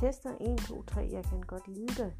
tester 1, 2, 3, jeg kan godt lide dig.